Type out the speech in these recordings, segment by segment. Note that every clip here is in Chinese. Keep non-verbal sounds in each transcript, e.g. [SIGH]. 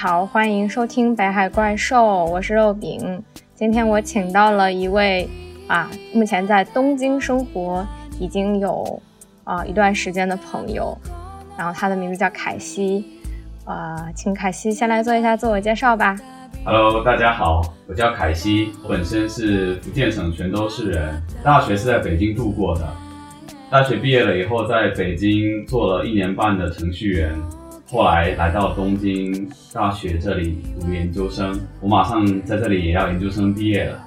好，欢迎收听北海怪兽，我是肉饼。今天我请到了一位啊，目前在东京生活已经有啊一段时间的朋友，然后他的名字叫凯西，啊，请凯西先来做一下自我介绍吧。Hello，大家好，我叫凯西，我本身是福建省泉州市人，大学是在北京度过的。大学毕业了以后，在北京做了一年半的程序员，后来来到东京大学这里读研究生。我马上在这里也要研究生毕业了，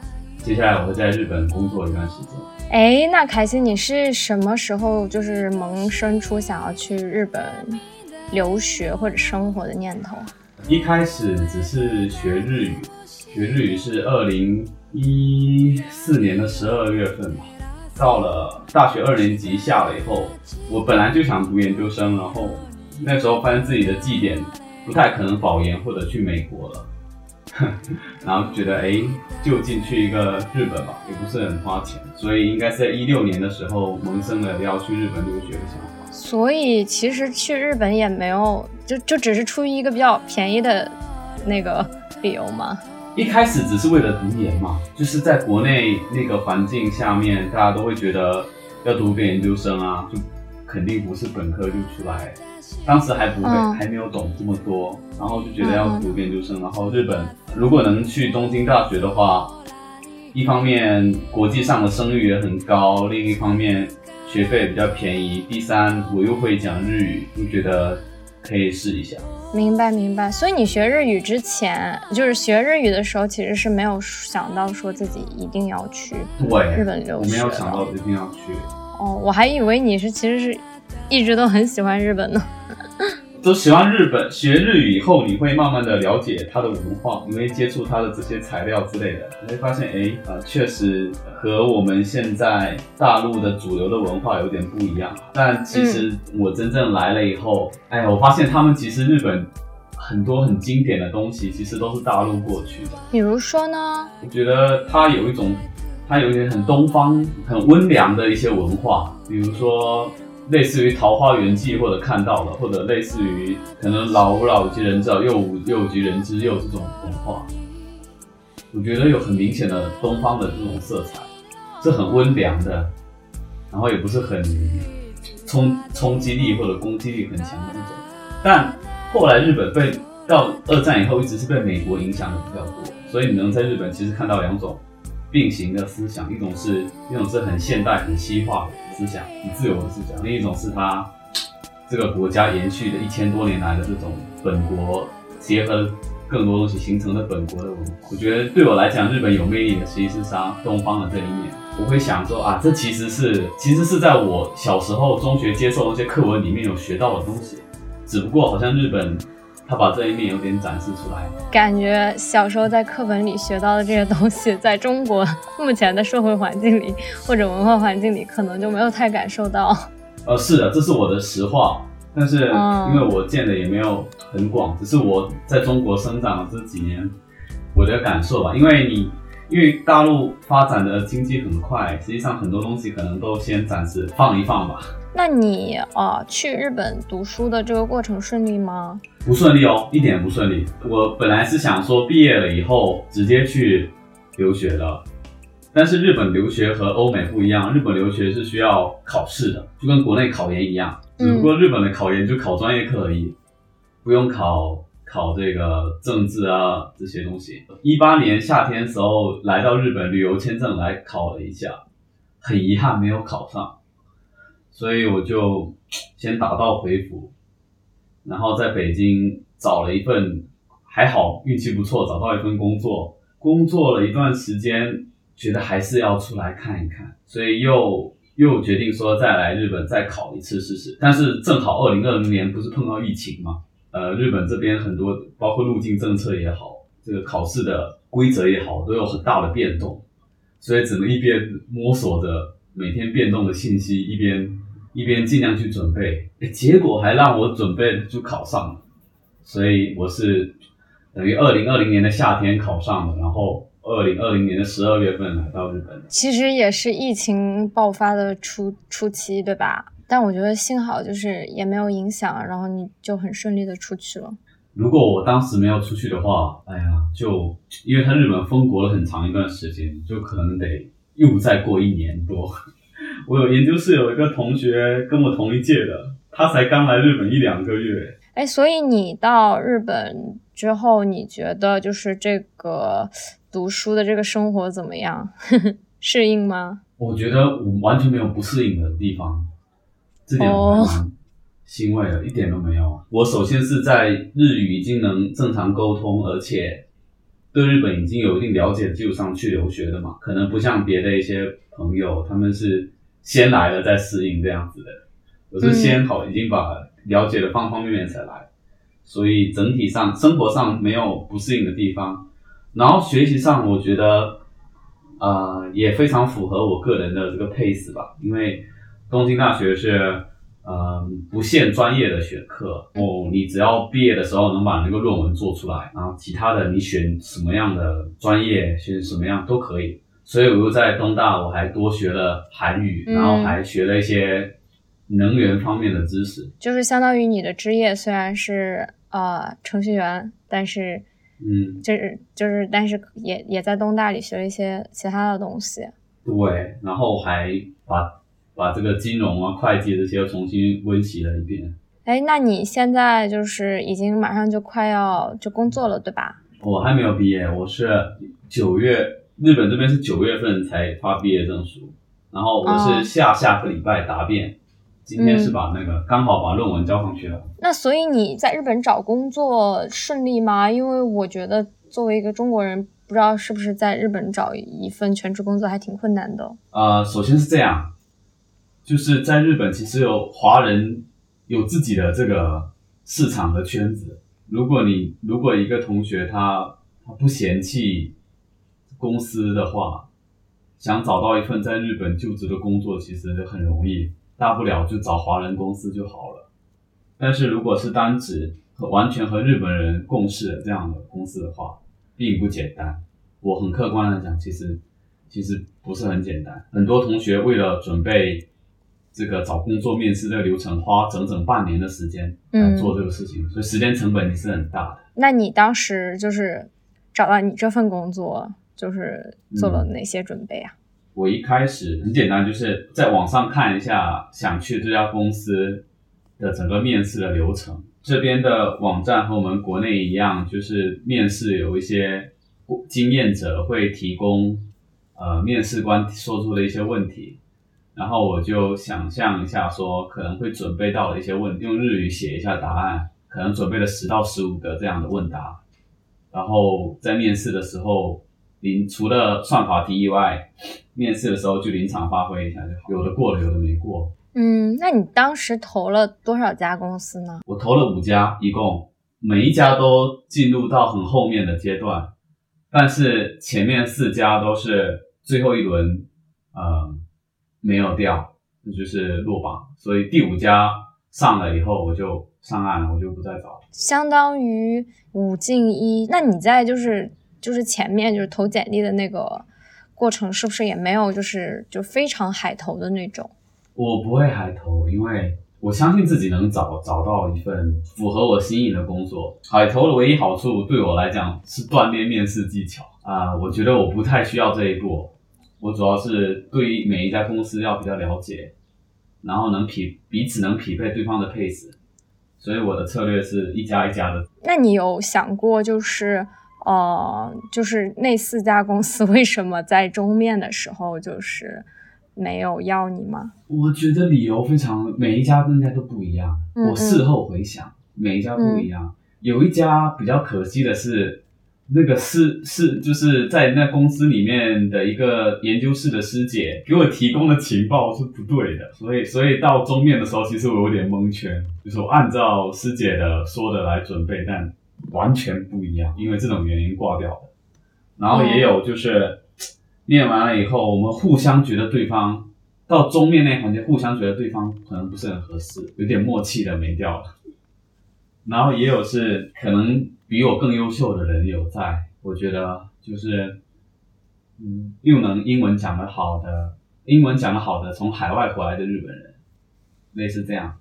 接下来我会在日本工作一段时间。哎，那凯西，你是什么时候就是萌生出想要去日本留学或者生活的念头？一开始只是学日语，学日语是二零一四年的十二月份吧。到了大学二年级下了以后，我本来就想读研究生，然后那时候发现自己的绩点不太可能保研或者去美国了，[LAUGHS] 然后觉得哎，就近去一个日本吧，也不是很花钱，所以应该是在一六年的时候萌生了要去日本留学的想法。所以其实去日本也没有。就就只是出于一个比较便宜的那个理由嘛？一开始只是为了读研嘛，就是在国内那个环境下面，大家都会觉得要读个研究生啊，就肯定不是本科就出来。当时还不会，还没有懂这么多，然后就觉得要读研究生。然后日本如果能去东京大学的话，一方面国际上的声誉也很高，另一方面学费比较便宜，第三我又会讲日语，就觉得。可以试一下，明白明白。所以你学日语之前，就是学日语的时候，其实是没有想到说自己一定要去对日本留学。我没有想到一定要去。哦，我还以为你是其实是一直都很喜欢日本呢。[LAUGHS] 都喜欢日本，学日语以后，你会慢慢的了解它的文化，你会接触它的这些材料之类的，你会发现，哎，啊，确实和我们现在大陆的主流的文化有点不一样。但其实我真正来了以后，哎，我发现他们其实日本很多很经典的东西，其实都是大陆过去的。比如说呢？我觉得它有一种，它有一点很东方、很温良的一些文化，比如说。类似于《桃花源记》或者看到了，或者类似于可能老吾老及人之老，幼吾幼及人之幼这种文化，我觉得有很明显的东方的这种色彩，是很温良的，然后也不是很冲冲击力或者攻击力很强的那种。但后来日本被到二战以后一直是被美国影响的比较多，所以你能在日本其实看到两种。并行的思想，一种是一种是很现代、很西化的思想，很自由的思想；另一种是他这个国家延续的一千多年来的这种本国结合更多东西形成的本国的文化。我觉得对我来讲，日本有魅力的其实是它东方的这一面。我会想说啊，这其实是其实是在我小时候中学接受那些课文里面有学到的东西，只不过好像日本。他把这一面有点展示出来，感觉小时候在课本里学到的这些东西，在中国 [LAUGHS] 目前的社会环境里或者文化环境里，可能就没有太感受到。呃，是的，这是我的实话。但是因为我见的也没有很广，只是我在中国生长的这几年，我的感受吧。因为你因为大陆发展的经济很快，实际上很多东西可能都先暂时放一放吧。那你啊，去日本读书的这个过程顺利吗？不顺利哦，一点不顺利。我本来是想说毕业了以后直接去留学的，但是日本留学和欧美不一样，日本留学是需要考试的，就跟国内考研一样，只不过日本的考研就考专业课而已，不用考考这个政治啊这些东西。一八年夏天时候来到日本旅游签证来考了一下，很遗憾没有考上。所以我就先打道回府，然后在北京找了一份，还好运气不错，找到一份工作。工作了一段时间，觉得还是要出来看一看，所以又又决定说再来日本再考一次试试。但是正好二零二零年不是碰到疫情嘛，呃，日本这边很多包括入境政策也好，这个考试的规则也好，都有很大的变动，所以只能一边摸索着每天变动的信息，一边。一边尽量去准备，结果还让我准备就考上了，所以我是等于二零二零年的夏天考上的，然后二零二零年的十二月份来到日本。其实也是疫情爆发的初初期，对吧？但我觉得幸好就是也没有影响，然后你就很顺利的出去了。如果我当时没有出去的话，哎呀，就因为他日本封国了很长一段时间，就可能得又再过一年多。我有研究室有一个同学跟我同一届的，他才刚来日本一两个月。哎，所以你到日本之后，你觉得就是这个读书的这个生活怎么样？[LAUGHS] 适应吗？我觉得我完全没有不适应的地方，这点我欣慰的，一点都没有。我首先是在日语已经能正常沟通，而且对日本已经有一定了解，的基础上去留学的嘛。可能不像别的一些朋友，他们是先来了再适应这样子的。我是先好，已经把了解的方方面面才来，所以整体上生活上没有不适应的地方。然后学习上，我觉得。呃，也非常符合我个人的这个 pace 吧，因为东京大学是呃不限专业的选课，哦，你只要毕业的时候能把那个论文做出来，然后其他的你选什么样的专业，选什么样都可以。所以我又在东大，我还多学了韩语，然后还学了一些能源方面的知识，就是相当于你的职业虽然是呃程序员，但是。嗯，就是就是，但是也也在东大里学了一些其他的东西。对，然后还把把这个金融啊、会计这些又重新温习了一遍。哎，那你现在就是已经马上就快要就工作了，对吧？我还没有毕业，我是九月，日本这边是九月份才发毕业证书，然后我是下下个礼拜答辩。今天是把那个刚好把论文交上去了。那所以你在日本找工作顺利吗？因为我觉得作为一个中国人，不知道是不是在日本找一份全职工作还挺困难的。呃，首先是这样，就是在日本其实有华人有自己的这个市场和圈子。如果你如果一个同学他他不嫌弃公司的话，想找到一份在日本就职的工作，其实很容易。大不了就找华人公司就好了，但是如果是单指和完全和日本人共事的这样的公司的话，并不简单。我很客观的讲，其实其实不是很简单。很多同学为了准备这个找工作面试这个流程，花整整半年的时间来做这个事情，所以时间成本也是很大的。那你当时就是找到你这份工作，就是做了哪些准备啊？我一开始很简单，就是在网上看一下想去这家公司的整个面试的流程。这边的网站和我们国内一样，就是面试有一些经验者会提供呃面试官说出的一些问题，然后我就想象一下说可能会准备到的一些问，用日语写一下答案，可能准备了十到十五个这样的问答，然后在面试的时候。临除了算法题以外，面试的时候就临场发挥一下就好，有的过了，有的没过。嗯，那你当时投了多少家公司呢？我投了五家，一共每一家都进入到很后面的阶段，但是前面四家都是最后一轮，呃，没有掉，那就是落榜。所以第五家上了以后，我就上岸了，我就不再找了。相当于五进一，那你在就是。就是前面就是投简历的那个过程，是不是也没有就是就非常海投的那种？我不会海投，因为我相信自己能找找到一份符合我心意的工作。海投的唯一好处对我来讲是锻炼面试技巧啊，我觉得我不太需要这一步。我主要是对于每一家公司要比较了解，然后能匹彼此能匹配对方的 pace，所以我的策略是一家一家的。那你有想过就是？哦，就是那四家公司为什么在终面的时候就是没有要你吗？我觉得理由非常，每一家应该都不一样。我事后回想，每一家不一样。有一家比较可惜的是，那个是是就是在那公司里面的一个研究室的师姐给我提供的情报是不对的，所以所以到终面的时候，其实我有点蒙圈，就是我按照师姐的说的来准备，但。完全不一样，因为这种原因挂掉的。然后也有就是念完了以后，我们互相觉得对方到终面那环节，互相觉得对方可能不是很合适，有点默契的没掉了。然后也有是可能比我更优秀的人有在，我觉得就是嗯，又能英文讲得好的，英文讲得好的从海外回来的日本人，类似这样，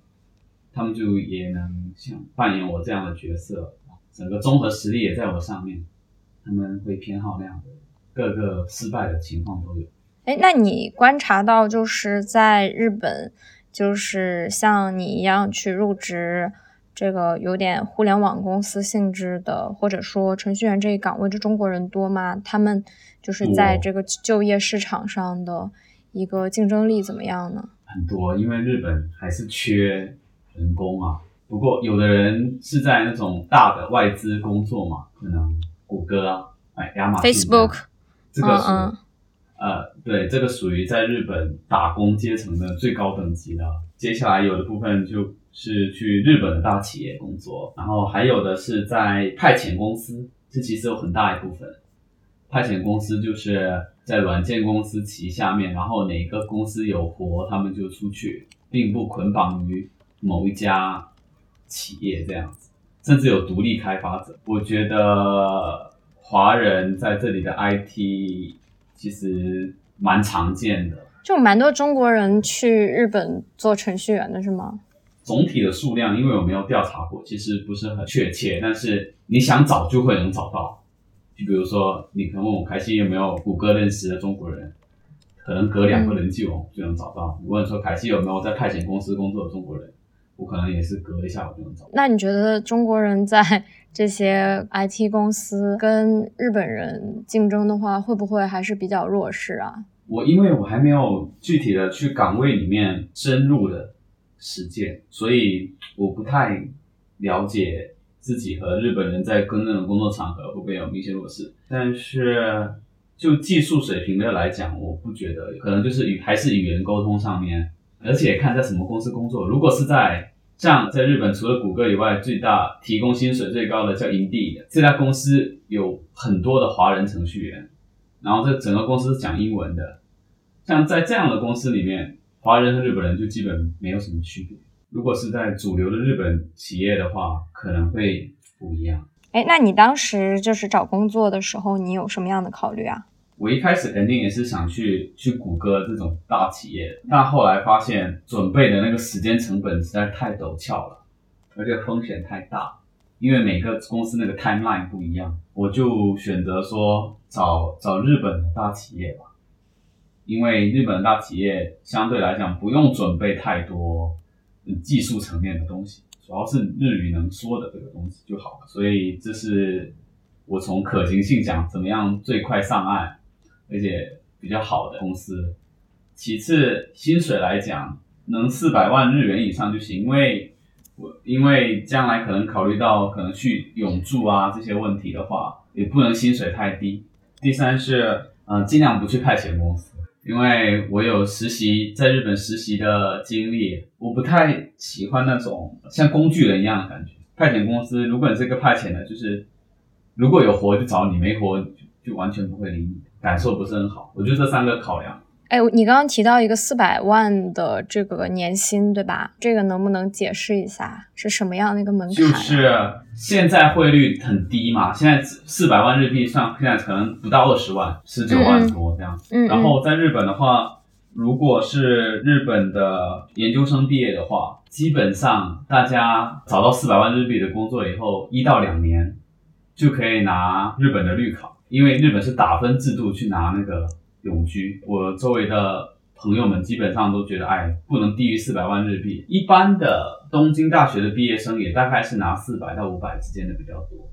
他们就也能像扮演我这样的角色，整个综合实力也在我上面，他们会偏好那样的，各个失败的情况都有。哎，那你观察到就是在日本，就是像你一样去入职这个有点互联网公司性质的，或者说程序员这一岗位的中国人多吗？他们就是在这个就业市场上的一个竞争力怎么样呢？很多，因为日本还是缺人工啊。不过有的人是在那种大的外资工作嘛，可能谷歌啊，哎，亚马逊，Facebook，这个是。呃，对，这个属于在日本打工阶层的最高等级的。接下来有的部分就是去日本的大企业工作，然后还有的是在派遣公司，这其实有很大一部分。派遣公司就是在软件公司旗下面，然后哪个公司有活，他们就出去，并不捆绑于某一家企业这样子，甚至有独立开发者。我觉得华人在这里的 IT。其实蛮常见的，就蛮多中国人去日本做程序员的是吗？总体的数量，因为我没有调查过，其实不是很确切。但是你想找就会能找到。就比如说，你可能问我凯西有没有谷歌认识的中国人，可能隔两个人就就能找到。你问说凯西有没有在派遣公司工作的中国人，我可能也是隔一下我就能走。那你觉得中国人在？[LAUGHS] 这些 IT 公司跟日本人竞争的话，会不会还是比较弱势啊？我因为我还没有具体的去岗位里面深入的实践，所以我不太了解自己和日本人在跟那种工作场合会不会有明显弱势。但是就技术水平的来讲，我不觉得，可能就是语还是语言沟通上面，而且看在什么公司工作。如果是在像在日本，除了谷歌以外，最大提供薪水最高的叫 Indeed，这家公司有很多的华人程序员，然后这整个公司是讲英文的。像在这样的公司里面，华人和日本人就基本没有什么区别。如果是在主流的日本企业的话，可能会不一样。哎，那你当时就是找工作的时候，你有什么样的考虑啊？我一开始肯定也是想去去谷歌这种大企业，但后来发现准备的那个时间成本实在太陡峭了，而且风险太大，因为每个公司那个 timeline 不一样，我就选择说找找日本的大企业吧，因为日本的大企业相对来讲不用准备太多技术层面的东西，主要是日语能说的这个东西就好了，所以这是我从可行性讲，怎么样最快上岸。而且比较好的公司，其次薪水来讲，能四百万日元以上就行，因为我因为将来可能考虑到可能去永住啊这些问题的话，也不能薪水太低。第三是，嗯，尽量不去派遣公司，因为我有实习在日本实习的经历，我不太喜欢那种像工具人一样的感觉。派遣公司，如果你是个派遣的，就是如果有活就找你，没活就就完全不会理你。感受不是很好，我觉得这三个考量。哎，你刚刚提到一个四百万的这个年薪，对吧？这个能不能解释一下是什么样的一个门槛？就是现在汇率很低嘛，现在四百万日币算现在可能不到二十万，十九万多这样。嗯。然后在日本的话，如果是日本的研究生毕业的话，基本上大家找到四百万日币的工作以后，一到两年就可以拿日本的绿卡。因为日本是打分制度去拿那个永居，我周围的朋友们基本上都觉得，哎，不能低于四百万日币。一般的东京大学的毕业生也大概是拿四百到五百之间的比较多。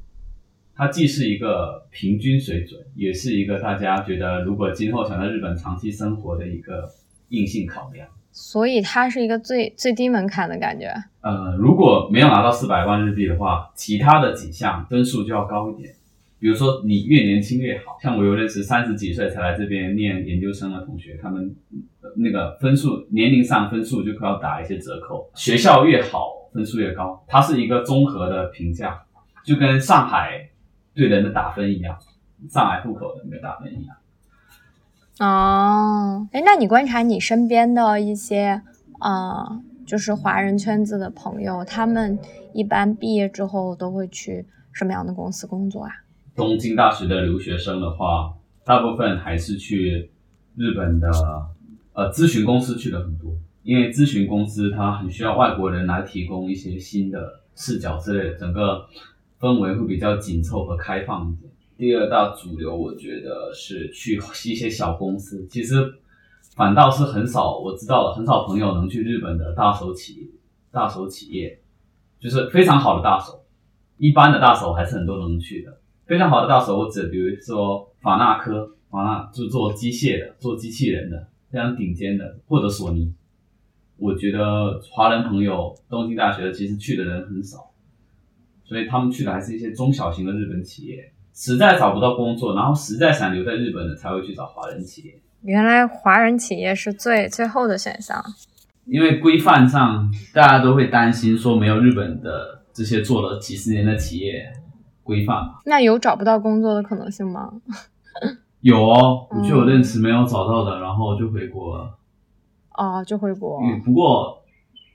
它既是一个平均水准，也是一个大家觉得如果今后想在日本长期生活的一个硬性考量。所以它是一个最最低门槛的感觉。呃，如果没有拿到四百万日币的话，其他的几项分数就要高一点。比如说，你越年轻越好，像我有认识三十几岁才来这边念研究生的同学，他们那个分数年龄上分数就可要打一些折扣。学校越好，分数越高，它是一个综合的评价，就跟上海对人的打分一样，上海户口的那个打分一样。哦，哎，那你观察你身边的一些啊，就是华人圈子的朋友，他们一般毕业之后都会去什么样的公司工作啊？东京大学的留学生的话，大部分还是去日本的呃咨询公司去的很多，因为咨询公司它很需要外国人来提供一些新的视角之类的，整个氛围会比较紧凑和开放一点。第二大主流，我觉得是去一些小公司，其实反倒是很少，我知道很少朋友能去日本的大手企业大手企业，就是非常好的大手，一般的大手还是很多能去的。非常好的大手，我指比如说法纳科，法纳就做机械的，做机器人的，非常顶尖的，或者索尼。我觉得华人朋友东京大学其实去的人很少，所以他们去的还是一些中小型的日本企业，实在找不到工作，然后实在想留在日本的才会去找华人企业。原来华人企业是最最后的选项，因为规范上大家都会担心说没有日本的这些做了几十年的企业规范嘛。那有找不到工作的可能性吗？有哦，我就有认识没有找到的，然后就回国了。哦，就回国。嗯，不过，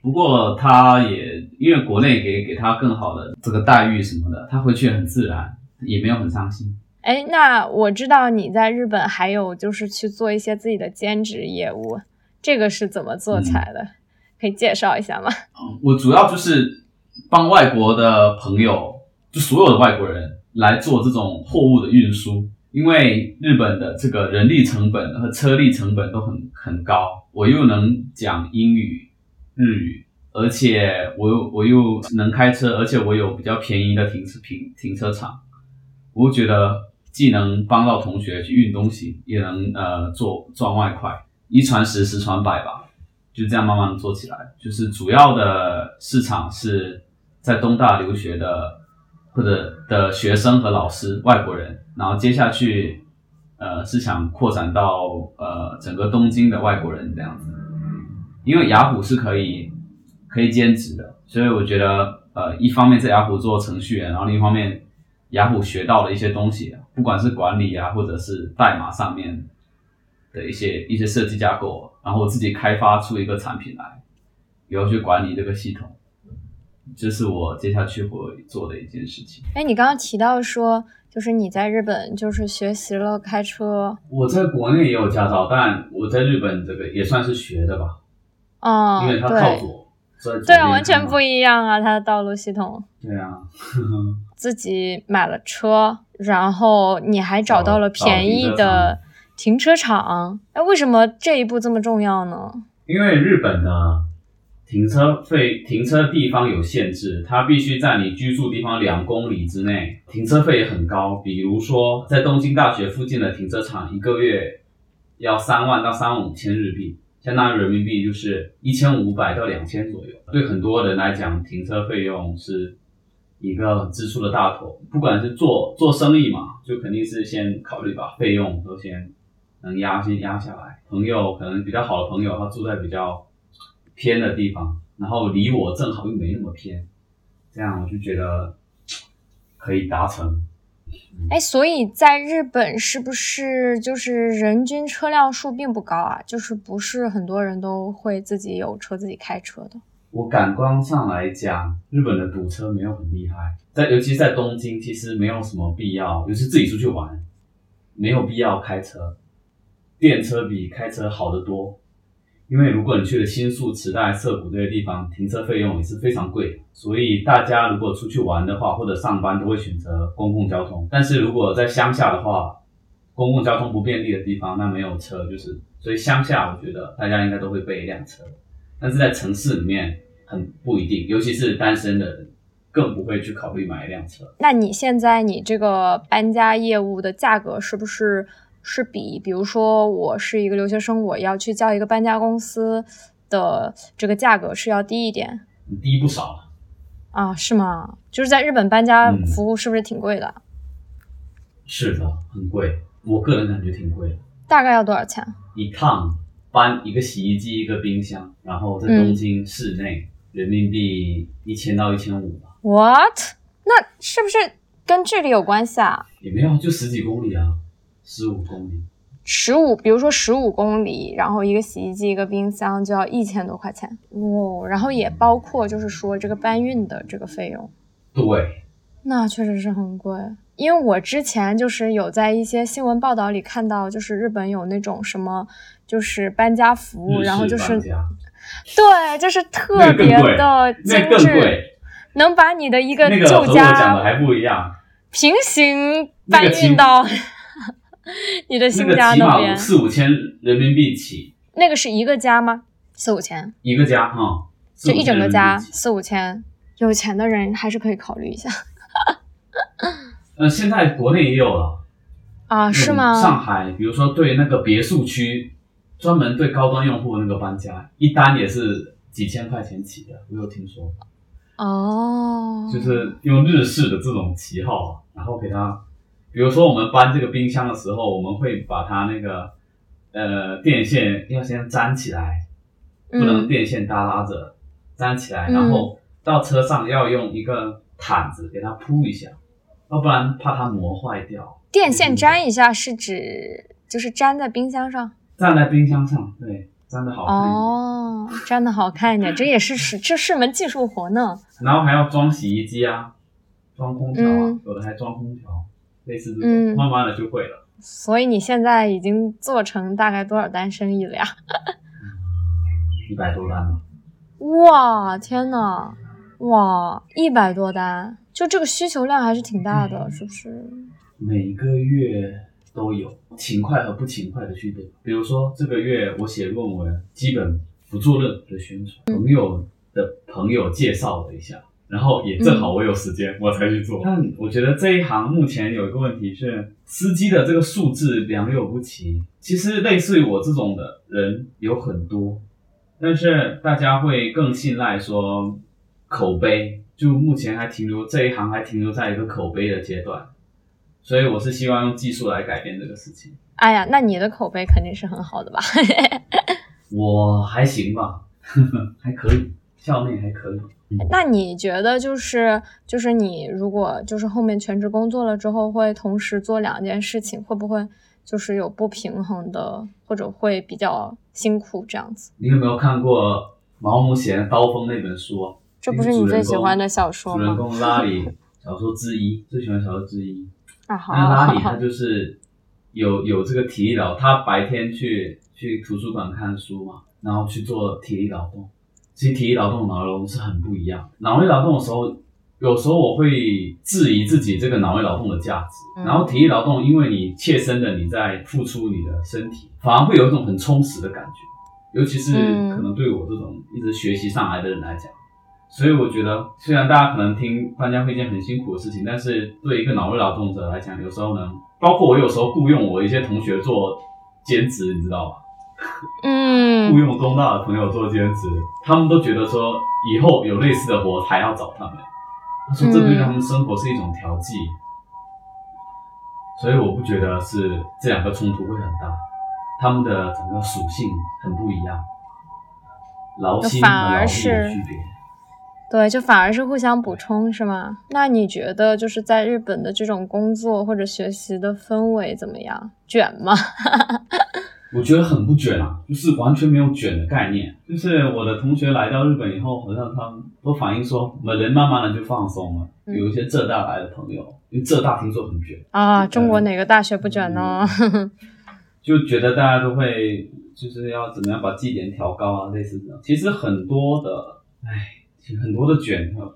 不过他也因为国内给给他更好的这个待遇什么的，他回去很自然，也没有很伤心。哎，那我知道你在日本还有就是去做一些自己的兼职业务，这个是怎么做起来的？可以介绍一下吗？嗯，我主要就是帮外国的朋友，就所有的外国人来做这种货物的运输。因为日本的这个人力成本和车力成本都很很高，我又能讲英语、日语，而且我又我又能开车，而且我有比较便宜的停车停停车场，我觉得既能帮到同学去运东西，也能呃做赚外快，一传十，十传百吧，就这样慢慢做起来。就是主要的市场是在东大留学的。或者的学生和老师，外国人，然后接下去，呃，是想扩展到呃整个东京的外国人这样子，因为雅虎是可以可以兼职的，所以我觉得呃一方面在雅虎做程序员，然后另一方面雅虎学到的一些东西，不管是管理啊，或者是代码上面的一些一些设计架构，然后我自己开发出一个产品来，以后去管理这个系统。这是我接下去会做的一件事情。哎，你刚刚提到说，就是你在日本就是学习了开车。我在国内也有驾照，但我在日本这个也算是学的吧。哦，因为它靠左，对啊，完全不一样啊，它的道路系统。对啊。[LAUGHS] 自己买了车，然后你还找到了便宜的停车场。哎，为什么这一步这么重要呢？因为日本呢。停车费停车地方有限制，它必须在你居住地方两公里之内。停车费也很高，比如说在东京大学附近的停车场，一个月要三万到三万五千日币，相当于人民币就是一千五百到两千左右。对很多人来讲，停车费用是一个支出的大头。不管是做做生意嘛，就肯定是先考虑把费用都先能压先压下来。朋友可能比较好的朋友，他住在比较。偏的地方，然后离我正好又没那么偏，这样我就觉得可以达成。哎，所以在日本是不是就是人均车辆数并不高啊？就是不是很多人都会自己有车自己开车的？我感官上来讲，日本的堵车没有很厉害，在尤其在东京，其实没有什么必要，尤其自己出去玩，没有必要开车，电车比开车好得多。因为如果你去了新宿、池袋、涩谷这些地方，停车费用也是非常贵的，所以大家如果出去玩的话，或者上班都会选择公共交通。但是如果在乡下的话，公共交通不便利的地方，那没有车就是，所以乡下我觉得大家应该都会备一辆车。但是在城市里面很不一定，尤其是单身的人，更不会去考虑买一辆车。那你现在你这个搬家业务的价格是不是？是比，比如说我是一个留学生，我要去叫一个搬家公司的这个价格是要低一点，低不少了啊？是吗？就是在日本搬家服务是不是挺贵的？是的，很贵，我个人感觉挺贵的。大概要多少钱？一趟搬一个洗衣机、一个冰箱，然后在东京市内，人民币一千到一千五吧。What？那是不是跟距离有关系啊？也没有，就十几公里啊。十五公里，十五，比如说十五公里，然后一个洗衣机，一个冰箱就要一千多块钱。哇，然后也包括就是说这个搬运的这个费用，对，那确实是很贵。因为我之前就是有在一些新闻报道里看到，就是日本有那种什么，就是搬家服务，然后就是对，就是特别的精致，贵，能把你的一个旧家还不一样，平行搬那个 [LAUGHS] 你的那新个起码家那边。四五千人民币起那个是一个家吗？四五千，一个家哈，就一整个家四五千，有钱的人还是可以考虑一下 [LAUGHS] 呃，现在国内也有了。啊？是吗？上海，比如说对那个别墅区，专门对高端用户那个搬家，一单也是几千块钱起的，我有听说。哦，就是用日式的这种旗号，啊然后给它，比如说我们搬这个冰箱的时候，我们会把它那个呃电线要先粘起来，不能嗯电线耷拉着，粘起来，嗯然后到车上要用一个毯子给它铺一下，要不然怕它磨坏掉。电线粘一下是指就是粘在冰箱上粘在冰箱上，对，粘的好看一点。哦，粘的好看一点，这也是是 [LAUGHS] 这是门技术活呢。然后还要装洗衣机啊，装空调啊，嗯有的还装空调，类似这种，嗯慢慢的就会了。所以你现在已经做成大概多少单生意了呀？一百多单了，哇，天呐，哇，一百多单，就这个需求量还是挺大的，是不是？每个月都有勤快和不勤快的区别。比如说这个月我写论文，基本不做任何的宣传，朋友的朋友介绍了一下。然后也正好我有时间，我才去做。但我觉得这一行目前有一个问题是，司机的这个素质良莠不齐。其实类似于我这种的人有很多，但是大家会更信赖说口碑，就目前还停留这一行还停留在一个口碑的阶段，所以我是希望用技术来改变这个事情。哎呀，那你的口碑肯定是很好的吧？[LAUGHS] 我还行吧，[LAUGHS] 还可以，校内还可以。那你觉得就是就是你如果就是后面全职工作了之后，会同时做两件事情，会不会就是有不平衡的，或者会比较辛苦这样子？你有没有看过毛姆写的《刀锋》那本书啊？这不是你最喜欢的小说吗？主人公拉里小说之一，最喜欢小说之一。啊，好那拉里他就是有有这个体力劳，他白天去去图书馆看书嘛，然后去做体力劳动。其实体力劳动、脑力劳动是很不一样。脑力劳动的时候，有时候我会质疑自己这个脑力劳动的价值。嗯然后体力劳动，因为你切身的你在付出你的身体，反而会有一种很充实的感觉。尤其是嗯可能对我这种一直学习上来的人来讲，所以我觉得，虽然大家可能听搬家是一件很辛苦的事情，但是对一个脑力劳动者来讲，有时候呢，包括我有时候雇佣我一些同学做兼职，你知道吧？雇嗯，佣东大的朋友做兼职，他们都觉得说以后有类似的活还要找他们。他说这对他们生活是一种调剂，所以我不觉得是这两个冲突会很大，他们的整个属性很不一样，劳心和反而劳力的是区别。对，就反而是互相补充，是吗？那你觉得就是在日本的这种工作或者学习的氛围怎么样？卷吗？[LAUGHS] 我觉得很不卷啊，就是完全没有卷的概念。就是我的同学来到日本以后，好像他们都反映说，我们人慢慢的就放松了。嗯有一些浙大来的朋友，因为浙大听说很卷，啊，中国哪个大学不卷呢？[LAUGHS] 就觉得大家都会就是要怎么样把绩点调高啊，类似这样。其实很多的，唉，其实很多的卷，呃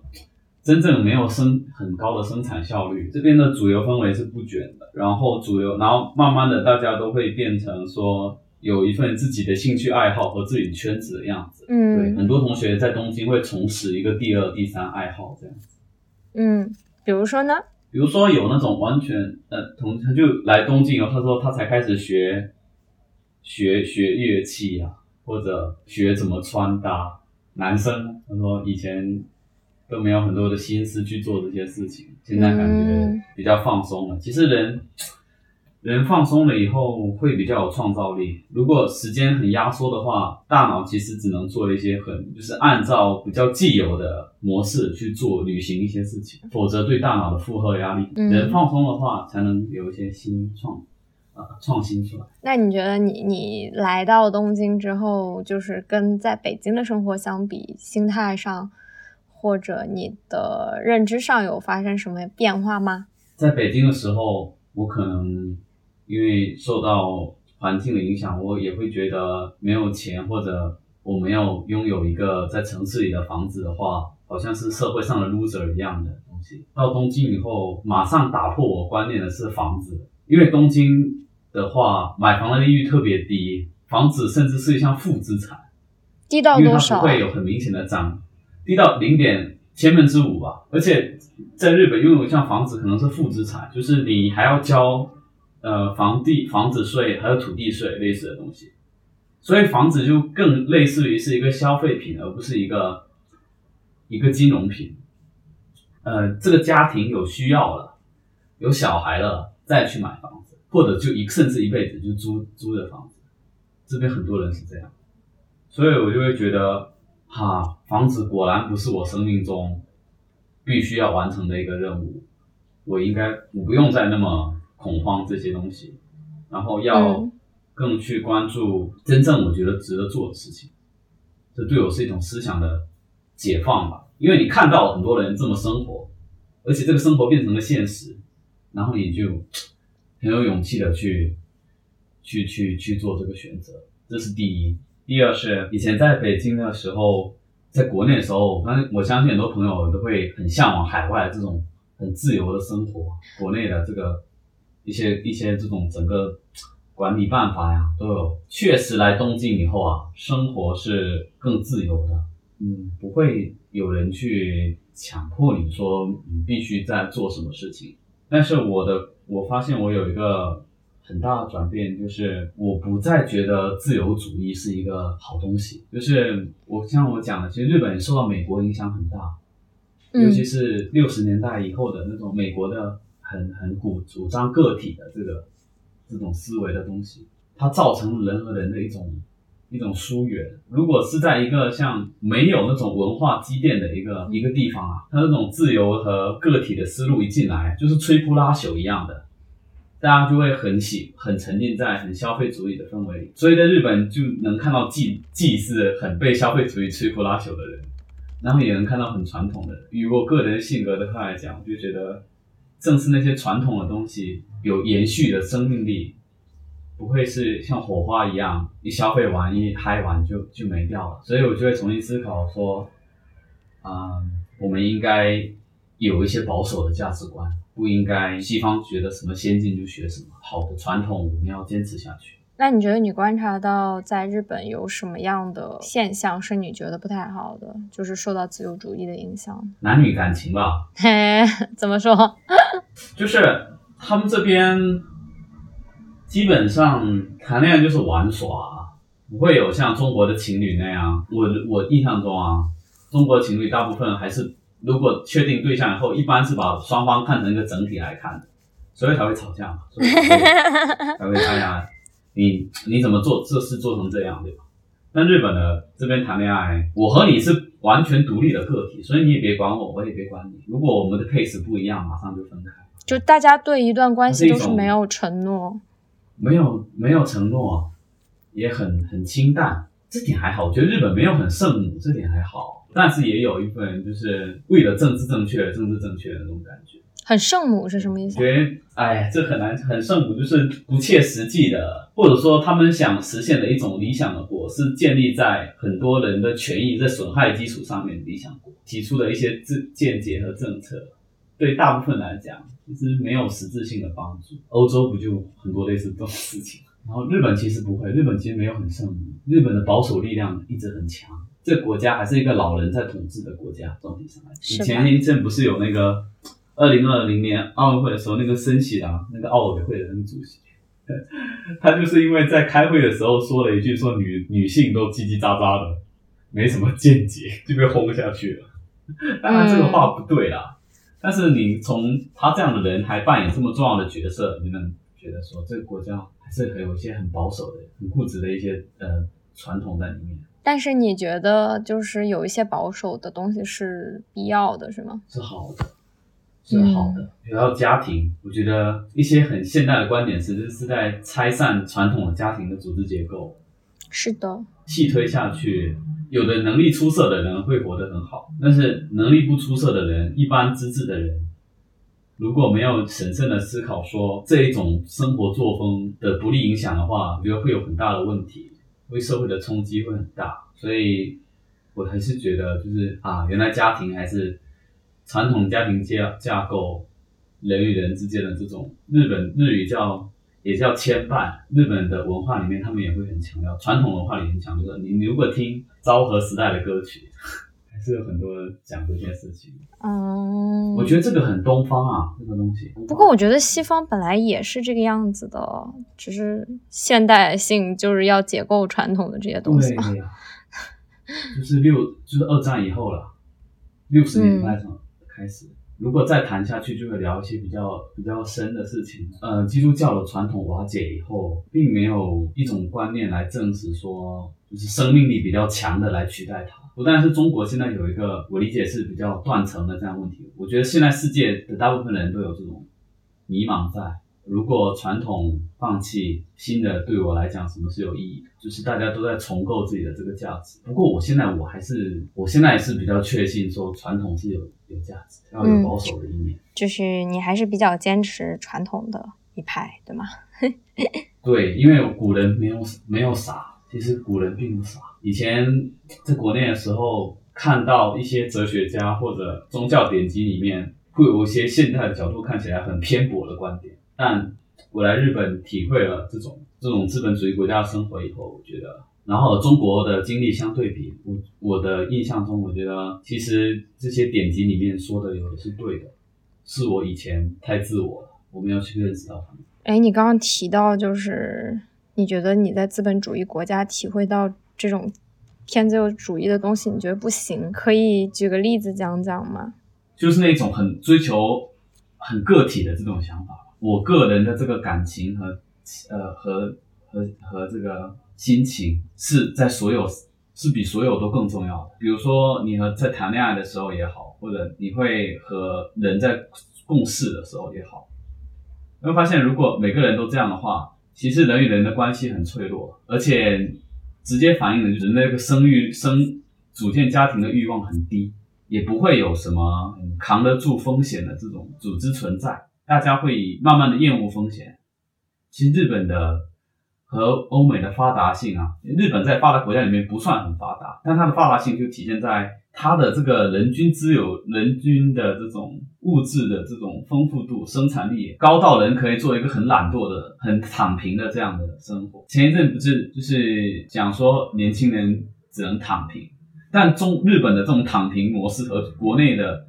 真正没有生很高的生产效率。这边的主流氛围是不卷的，然后主流，然后慢慢的大家都会变成说有一份自己的兴趣爱好和自己圈子的样子。对，嗯很多同学在东京会重拾一个第二、第三爱好这样子。嗯，比如说呢？比如说有那种完全呃同他就来东京哦，他说他才开始学学学乐器啊，或者学怎么穿搭。男生他说以前都没有很多的心思去做这些事情，现在感觉嗯比较放松了。其实人人放松了以后会比较有创造力。如果时间很压缩的话，大脑其实只能做一些很就是按照比较既有的模式去做履行一些事情，否则对大脑的负荷压力。嗯人放松的话，才能有一些新创啊、创新出来。那你觉得你你来到东京之后，就是跟在北京的生活相比，心态上或者你的认知上有发生什么变化吗？在北京的时候，我可能因为受到环境的影响，我也会觉得没有钱或者我没有拥有一个在城市里的房子的话，好像是社会上的 loser 一样的东西。到东京以后，马上打破我观念的是房子，因为东京的话，买房的利率特别低，房子甚至是一项负资产，低到因为它多少啊不？会有很明显的涨，低到零点千分之五吧。而且在日本拥有一项房子可能是负资产，就是你还要交呃房地房子税还有土地税类似的东西，所以房子就更类似于是一个消费品，而不是一个一个金融品。呃，这个家庭有需要了，有小孩了，再去买房子，或者就一甚至一辈子就租租的房子，这边很多人是这样。所以我就会觉得，哈，房子果然不是我生命中必须要完成的一个任务，我应该我不用再那么恐慌这些东西，然后要嗯更去关注真正我觉得值得做的事情，这对我是一种思想的解放吧，因为你看到很多人这么生活，而且这个生活变成了现实，然后你就很有勇气的去去去去做这个选择，这是第一。第二是以前在北京的时候，在国内的时候，我相我相信很多朋友都会很向往海外这种很自由的生活，国内的这个一些一些这种整个管理办法呀都有。确实来东京以后啊，生活是更自由的，嗯，不会有人去强迫你说你必须在做什么事情。但是我的我发现我有一个很大的转变，就是我不再觉得自由主义是一个好东西。就是我像我讲的，其实日本受到美国影响很大，尤嗯其是六十年代以后的那种美国的很很鼓主张个体的这个这种思维的东西，它造成人和人的一种一种疏远。如果是在一个像没有那种文化积淀的一个一个地方啊，它那种自由和个体的思路一进来，就是摧枯拉朽一样的。大家就会很喜很沉浸在很消费主义的氛围里，所以在日本就能看到既既是很被消费主义摧枯拉朽的人，然后也能看到很传统的人。以我个人性格的话来讲，我就觉得正是那些传统的东西有延续的生命力，不会是像火花一样一消费完一嗨完就就没掉了。所以我就会重新思考说，啊、我们应该有一些保守的价值观，不应该西方觉得什么先进就学什么，好的传统我们要坚持下去。那你觉得你观察到在日本有什么样的现象是你觉得不太好的，就是受到自由主义的影响？男女感情吧，嘿，[LAUGHS] 怎么说？[LAUGHS] 就是他们这边基本上谈恋爱就是玩耍，不会有像中国的情侣那样。我我印象中啊，中国情侣大部分还是如果确定对象以后，一般是把双方看成一个整体来看的，所以才会吵架嘛，所以才会 [LAUGHS] 才会哎呀，你你怎么做这事做成这样，对吧？但日本的这边谈恋爱，我和你是完全独立的个体，所以你也别管我，我也别管你。如果我们的 case 不一样，马上就分开。就大家对一段关系都是没有承诺，没有没有承诺，也很很清淡，这点还好。我觉得日本没有很圣母，这点还好。但是也有一部分就是为了政治正确，政治正确的那种感觉。很圣母是什么意思啊？觉得哎，这很难很圣母，就是不切实际的，或者说他们想实现的一种理想的国，是建立在很多人的权益在损害基础上面的理想国提出的一些见见解和政策，对大部分来讲其实没有实质性的帮助。欧洲不就很多类似这种事情？然后日本其实不会，日本其实没有很圣母，日本的保守力量一直很强。这个国家还是一个老人在统治的国家，总体上来讲。以前一阵不是有那个二零二零年奥运会的时候，那个森喜朗那个奥委会的那个主席，他就是因为在开会的时候说了一句说女女性都叽叽喳喳的，没什么见解，就被轰下去了。[LAUGHS] 当然这个话不对啦，但是你从他这样的人还扮演这么重要的角色，你能觉得说这个国家还是会有一些很保守的、很固执的一些呃传统在里面，但是你觉得就是有一些保守的东西是必要的，是吗？是好的，是好的。比如到家庭，我觉得一些很现代的观点，其实是在拆散传统的家庭的组织结构。是的，细推下去，有的能力出色的人会活得很好，但是能力不出色的人，一般资质的人，如果没有审慎的思考说这一种生活作风的不利影响的话，我觉得会有很大的问题。对社会的冲击会很大，所以我还是觉得就是啊，原来家庭还是传统家庭架架构，人与人之间的这种日本日语叫也叫牵绊，日本的文化里面他们也会很强调，传统文化里很强调，你你如果听昭和时代的歌曲。[LAUGHS] 还是有很多讲这件事情。嗯，觉得这个很东方啊，这个东西。不过我觉得西方本来也是这个样子的，只是现代性就是要解构传统的这些东西嘛。对呀，就是六，就是二战以后了，六十年代上开始。如果再谈下去，就会聊一些比较比较深的事情。呃，基督教的传统瓦解以后，并没有一种观念来证实说，就是生命力比较强的来取代它。不但是中国现在有一个，我理解是比较断层的这样问题。我觉得现在世界的大部分人都有这种迷茫在。如果传统放弃，新的对我来讲什么是有意义的？就是大家都在重构自己的这个价值。不过我现在我还是，我现在也是比较确信说传统是有有价值，要有保守的一面。就是你还是比较坚持传统的一派，对吗？[LAUGHS] 对，因为古人没有没有傻。其实古人并不傻。以前在国内的时候，看到一些哲学家或者宗教典籍里面，会有一些现代的角度看起来很偏颇的观点。但我来日本体会了这种这种资本主义国家的生活以后，我觉得，然后中国的经历相对比，我我的印象中，我觉得其实这些典籍里面说的有的是对的，是我以前太自我了，我们要去认识到他们。哎，你刚刚提到就是。你觉得你在资本主义国家体会到这种偏自由主义的东西，你觉得不行？可以举个例子讲讲吗？就是那种很追求很个体的这种想法，我个人的这个感情和呃和和和这个心情是在所有是比所有都更重要的。比如说你和在谈恋爱的时候也好，或者你会和人在共事的时候也好，你会发现如果每个人都这样的话。其实人与人的关系很脆弱，而且直接反映的就是那个生育、生组建家庭的欲望很低，也不会有什么扛得住风险的这种组织存在。大家会慢慢的厌恶风险。其实日本的和欧美的发达性啊，日本在发达国家里面不算很发达，但它的发达性就体现在。它的这个人均资有、人均的这种物质的这种丰富度、生产力高到人可以做一个很懒惰的、很躺平的这样的生活。前一阵不是就是讲说年轻人只能躺平，但中日本的这种躺平模式和国内的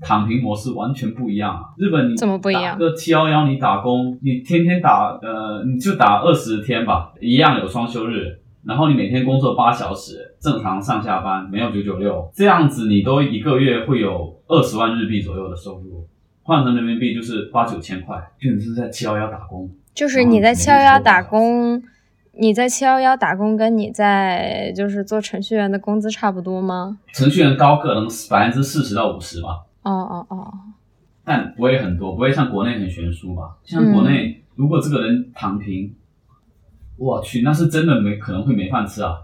躺平模式完全不一样啊！日本你怎么不一样？个七幺幺你打工，你天天打呃，你就打二十天吧，一样有双休日。然后你每天工作八小时，正常上下班，没有九九六，这样子你都一个月会有二十万日币左右的收入，换成人民币就是八九千块。就你是在七幺幺打工，就是你在七幺幺打工，你在七幺幺打工，跟你在就是做程序员的工资差不多吗？程序员高可能百分之四十到五十吧。哦哦哦，但不会很多，不会像国内很悬殊吧？像国内，如果这个人躺平。我去，那是真的没可能会没饭吃啊！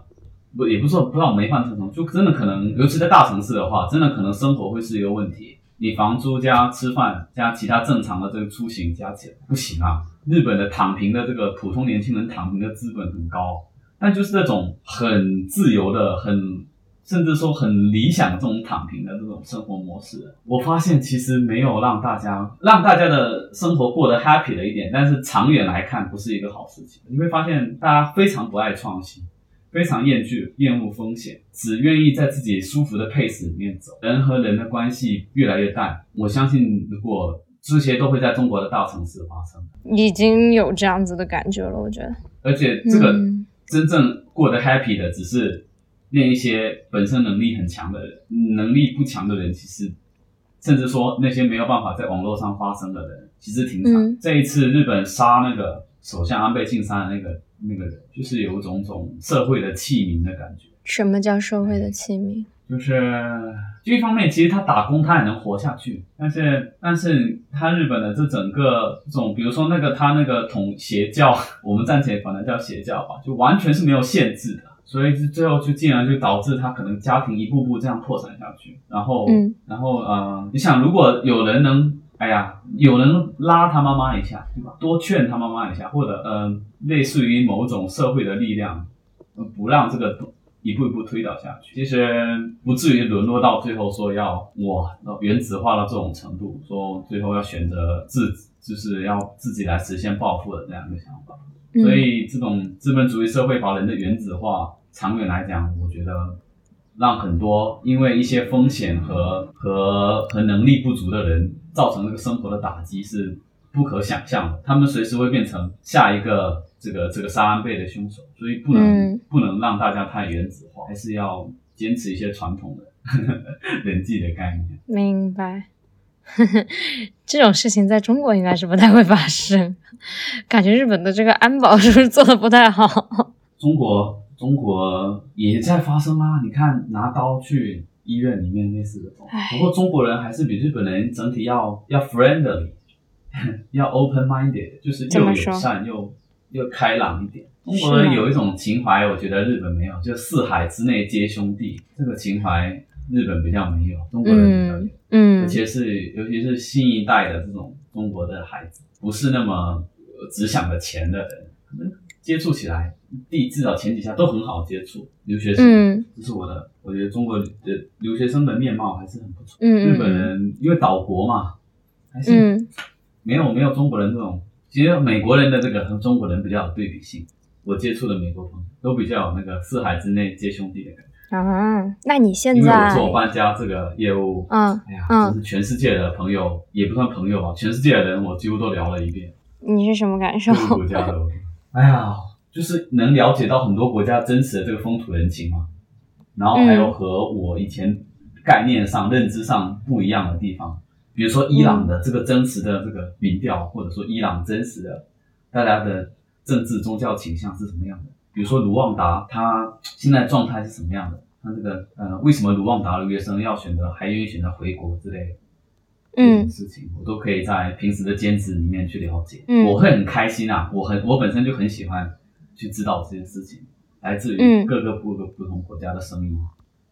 不，也不是说不知道没饭吃什么，就真的可能，尤其在大城市的话，真的可能生活会是一个问题。你房租加吃饭加其他正常的这个出行加起来不行啊！日本的躺平的这个普通年轻人躺平的资本很高，但就是那种很自由的很。甚至说很理想这种躺平的这种生活模式，我发现其实没有让大家让大家的生活过得 happy 了一点，但是长远来看不是一个好事情。你会发现大家非常不爱创新，非常厌惧厌恶风险，只愿意在自己舒服的 pace 里面走，人和人的关系越来越淡。我相信如果这些都会在中国的大城市发生，已经有这样子的感觉了，我觉得。而且这个真正过得 happy 的只是。那一些本身能力很强的人，能力不强的人，其实甚至说那些没有办法在网络上发声的人，其实挺惨。这一次日本杀那个首相安倍晋三的那个那个人，就是有一种种社会的弃民的感觉。什么叫社会的弃民？就是就一方面，其实他打工他也能活下去，但是但是他日本的这整个这种，比如说那个他那个统邪教，[LAUGHS] 我们暂且管它叫邪教吧，就完全是没有限制的。所以最后就竟然就导致他可能家庭一步步这样破产下去，然后，然后呃，你想如果有人能，哎呀，有人拉他妈妈一下，对吧？多劝他妈妈一下，或者呃，类似于某种社会的力量，不让这个一步一步推导下去。其实不至于沦落到最后说要哇原子化到这种程度，说最后要选择自就是要自己来实现暴富的这样一个想法。所以这种资本主义社会把人的原子化，长远来讲，我觉得让很多因为一些风险和和和能力不足的人造成这个生活的打击是不可想象的。他们随时会变成下一个这个这个杀安倍的凶手，所以不能不能让大家太原子化，还是要坚持一些传统的 [LAUGHS] 人际的概念。明白。[LAUGHS] 这种事情在中国应该是不太会发生，感觉日本的这个安保是不是做的不太好？中国中国也在发生啊！你看拿刀去医院里面类似的，不过中国人还是比日本人整体要要 friendly，[LAUGHS] 要 open minded，就是又友善又又开朗一点。中国人有一种情怀，我觉得日本没有，就四海之内皆兄弟这个情怀。日本比较没有，中国人比较有，嗯，而且是尤其是新一代的这种中国的孩子，不是那么只想着钱的人，可能接触起来，第至少前几下都很好接触。留学生，这是我的，我觉得中国的留学生的面貌还是很不错。嗯日本人因为岛国嘛，还是没有没有中国人这种，其实美国人的这个和中国人比较有对比性。我接触的美国朋友都比较有那个四海之内皆兄弟的感觉。啊，那你现在因为我做搬家这个业务，嗯，哎呀，就是全世界的朋友也不算朋友吧，全世界的人我几乎都聊了一遍。你是什么感受？国家的，哎呀，就是能了解到很多国家真实的这个风土人情嘛，然后还有和我以前概念上、认知上不一样的地方，比如说伊朗的这个真实的这个民调，或者说伊朗真实的大家的政治宗教倾向是什么样的。比如说卢旺达，他现在状态是什么样的？他这个呃，为什么卢旺达留学生要选择，还愿意选择回国之类的这种事情，我都可以在平时的兼职里面去了解。我会很开心啊，我很我本身就很喜欢去知道这件事情，来自于各个不个不同国家的声音，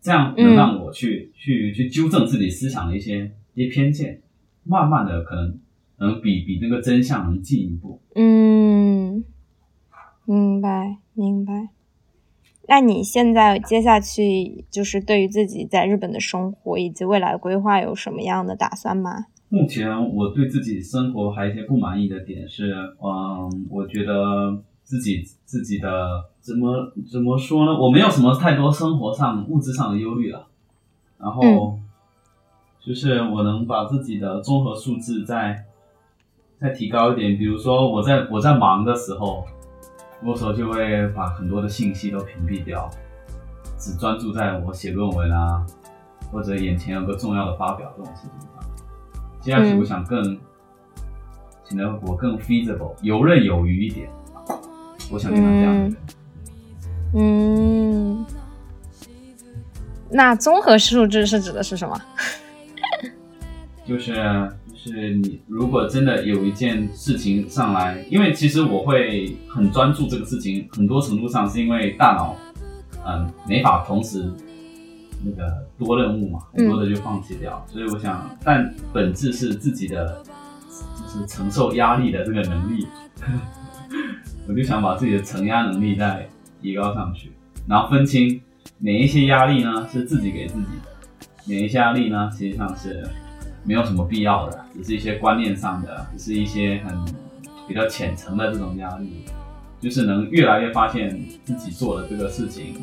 这样能让我去去去纠正自己思想的一些一些偏见，慢慢的可能能比比那个真相能进一步。嗯，明白。明白，那你现在接下去就是对于自己在日本的生活以及未来规划有什么样的打算吗？目前我对自己生活还有一些不满意的点是，嗯，我觉得自己自己的怎么怎么说呢？我没有什么太多生活上物质上的忧虑了，然后就是我能把自己的综合素质再再提高一点，比如说我在我在忙的时候。我时候就会把很多的信息都屏蔽掉，只专注在我写论文啊，或者眼前有个重要的发表这种事情上。接下去我想更显得我更 feasible，游刃有余一点。我想变成这样的人。嗯，那综合素质是指的是什么？就是就。是你如果真的有一件事情上来，因为其实我会很专注这个事情，很多程度上是因为大脑，嗯，没法同时那个多任务嘛，很多的就放弃掉。所以我想，但本质是自己的，就是承受压力的这个能力，[LAUGHS] 我就想把自己的承压能力再提高上去，然后分清哪一些压力呢是自己给自己的，哪一些压力呢实际上是。没有什么必要的，只是一些观念上的，只是一些很比较浅层的这种压力，就是能越来越发现自己做的这个事情，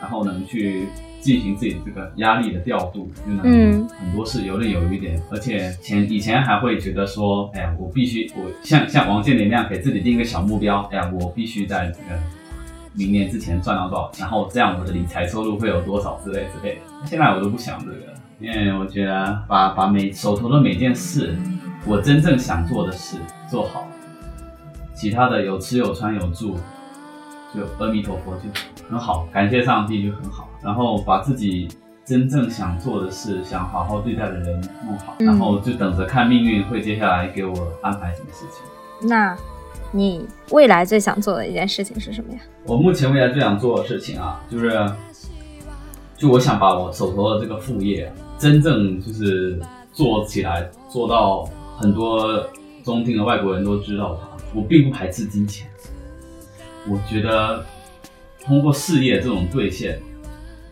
然后能去进行自己这个压力的调度，就能很多事游刃有余点。而且前以前还会觉得说，哎呀，我必须我像像王健林那样给自己定一个小目标，哎呀，我必须在这个明年之前赚到多少，然后这样我的理财收入会有多少之类之类的。现在我都不想这个。因为我觉得把把每手头的每件事，我真正想做的事做好，其他的有吃有穿有住，就阿弥陀佛就很好，感谢上帝就很好。然后把自己真正想做的事、想好好对待的人弄好，然后就等着看命运会接下来给我安排什么事情。那，你未来最想做的一件事情是什么呀？我目前未来最想做的事情啊，就是，就我想把我手头的这个副业。真正就是做起来做到很多中听的外国人都知道他，我并不排斥金钱。我觉得通过事业这种兑现，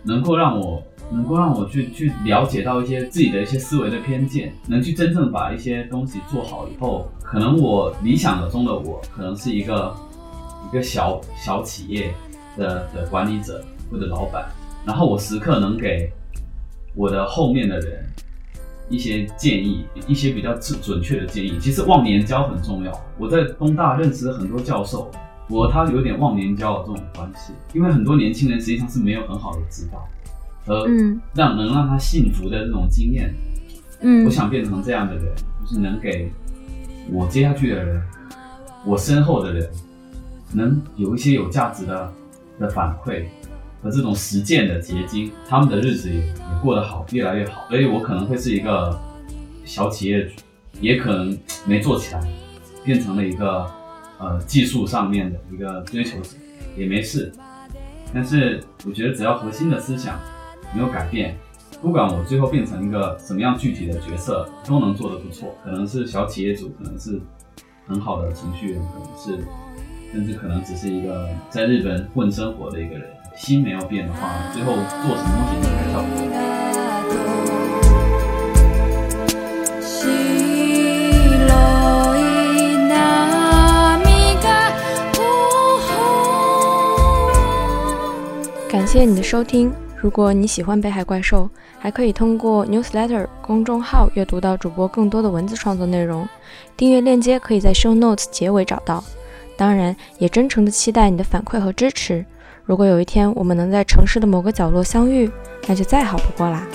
能够让我能够让我去去了解到一些自己的一些思维的偏见，能去真正把一些东西做好以后，可能我理想的中的我，可能是一个一个小小企业的的管理者或者老板，然后我时刻能给我的后面的人。一些建议，一些比较准准确的建议。其实忘年交很重要。我在东大认识很多教授，我他有点忘年交的这种关系，因为很多年轻人实际上是没有很好的指导和让能让他幸福的这种经验。嗯，我想变成这样的人，就是能给我接下去的人，我身后的人，能有一些有价值的的反馈。和这种实践的结晶，他们的日子也也过得好，越来越好。所以我可能会是一个小企业主，也可能没做起来，变成了一个呃技术上面的一个追求者，也没事。但是我觉得只要核心的思想没有改变，不管我最后变成一个什么样具体的角色，都能做得不错。可能是小企业主，可能是很好的程序员，可能是甚至可能只是一个在日本混生活的一个人。心没有变的话，最后做什么东西都还差不多。感谢你的收听。如果你喜欢北海怪兽，还可以通过 newsletter 公众号阅读到主播更多的文字创作内容。订阅链接可以在 show notes 结尾找到。当然，也真诚的期待你的反馈和支持。如果有一天我们能在城市的某个角落相遇，那就再好不过啦。